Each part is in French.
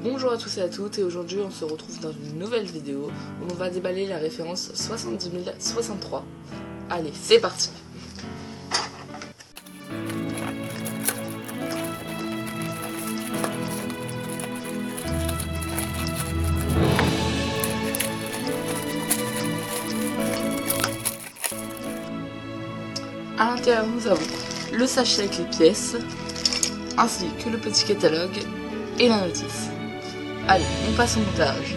Bonjour à tous et à toutes et aujourd'hui on se retrouve dans une nouvelle vidéo où on va déballer la référence 70 063. Allez, c'est parti À l'intérieur nous avons le sachet avec les pièces, ainsi que le petit catalogue et la notice. Allez, on passe au montage.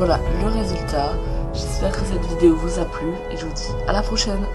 Voilà le résultat. J'espère que cette vidéo vous a plu et je vous dis à la prochaine.